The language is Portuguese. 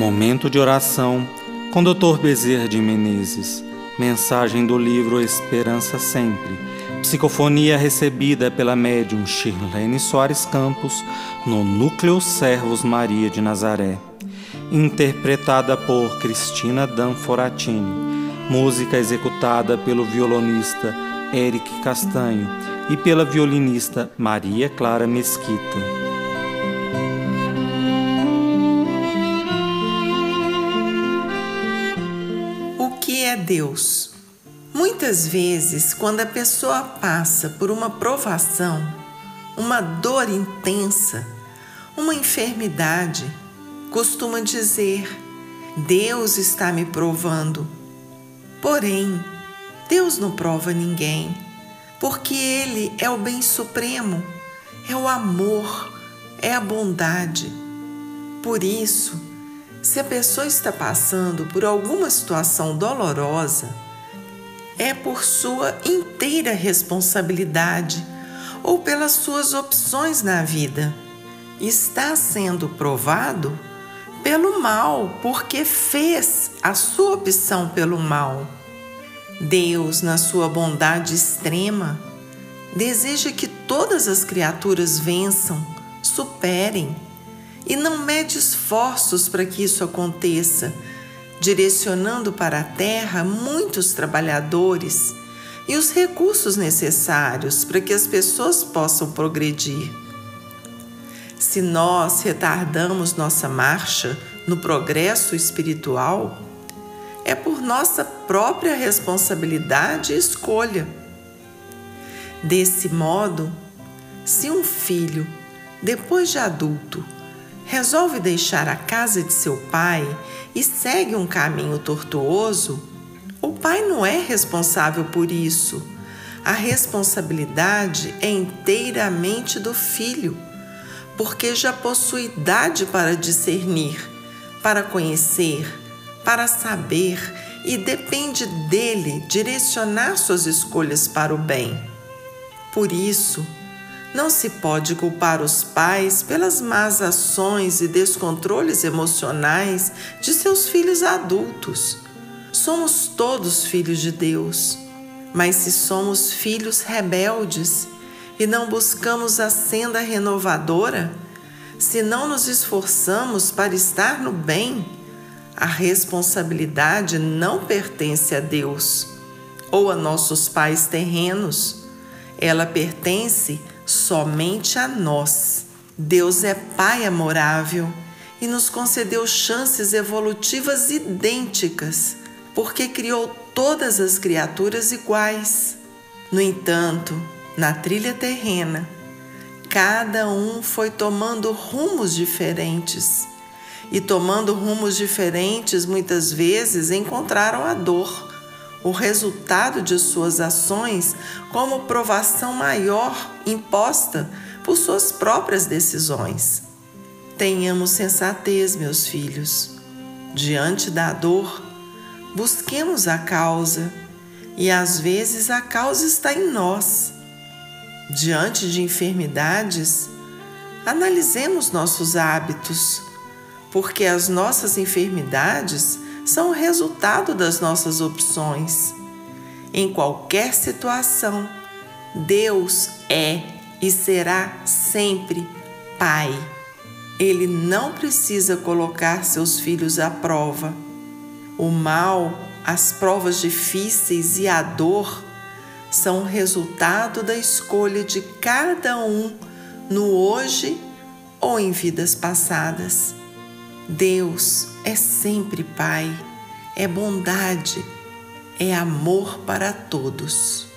Momento de oração com Dr. Bezerra de Menezes. Mensagem do livro Esperança Sempre. Psicofonia recebida pela médium Shirlene Soares Campos no Núcleo Servos Maria de Nazaré. Interpretada por Cristina Danforatini. Música executada pelo violonista Eric Castanho e pela violinista Maria Clara Mesquita. Deus. Muitas vezes, quando a pessoa passa por uma provação, uma dor intensa, uma enfermidade, costuma dizer: Deus está me provando. Porém, Deus não prova ninguém, porque Ele é o bem supremo, é o amor, é a bondade. Por isso, se a pessoa está passando por alguma situação dolorosa, é por sua inteira responsabilidade ou pelas suas opções na vida. Está sendo provado pelo mal, porque fez a sua opção pelo mal. Deus, na sua bondade extrema, deseja que todas as criaturas vençam, superem e não mede esforços para que isso aconteça, direcionando para a terra muitos trabalhadores e os recursos necessários para que as pessoas possam progredir. Se nós retardamos nossa marcha no progresso espiritual, é por nossa própria responsabilidade e escolha. Desse modo, se um filho, depois de adulto, resolve deixar a casa de seu pai e segue um caminho tortuoso, o pai não é responsável por isso. A responsabilidade é inteiramente do filho, porque já possui idade para discernir, para conhecer, para saber e depende dele direcionar suas escolhas para o bem. Por isso, não se pode culpar os pais pelas más ações e descontroles emocionais de seus filhos adultos. Somos todos filhos de Deus, mas se somos filhos rebeldes e não buscamos a senda renovadora, se não nos esforçamos para estar no bem, a responsabilidade não pertence a Deus ou a nossos pais terrenos. Ela pertence somente a nós. Deus é Pai amorável e nos concedeu chances evolutivas idênticas, porque criou todas as criaturas iguais. No entanto, na trilha terrena, cada um foi tomando rumos diferentes. E tomando rumos diferentes, muitas vezes encontraram a dor o resultado de suas ações como provação maior imposta por suas próprias decisões. Tenhamos sensatez, meus filhos. Diante da dor, busquemos a causa e às vezes a causa está em nós. Diante de enfermidades, analisemos nossos hábitos, porque as nossas enfermidades são o resultado das nossas opções. Em qualquer situação, Deus é e será sempre Pai. Ele não precisa colocar seus filhos à prova. O mal, as provas difíceis e a dor são resultado da escolha de cada um no hoje ou em vidas passadas. Deus é sempre Pai, é bondade, é amor para todos.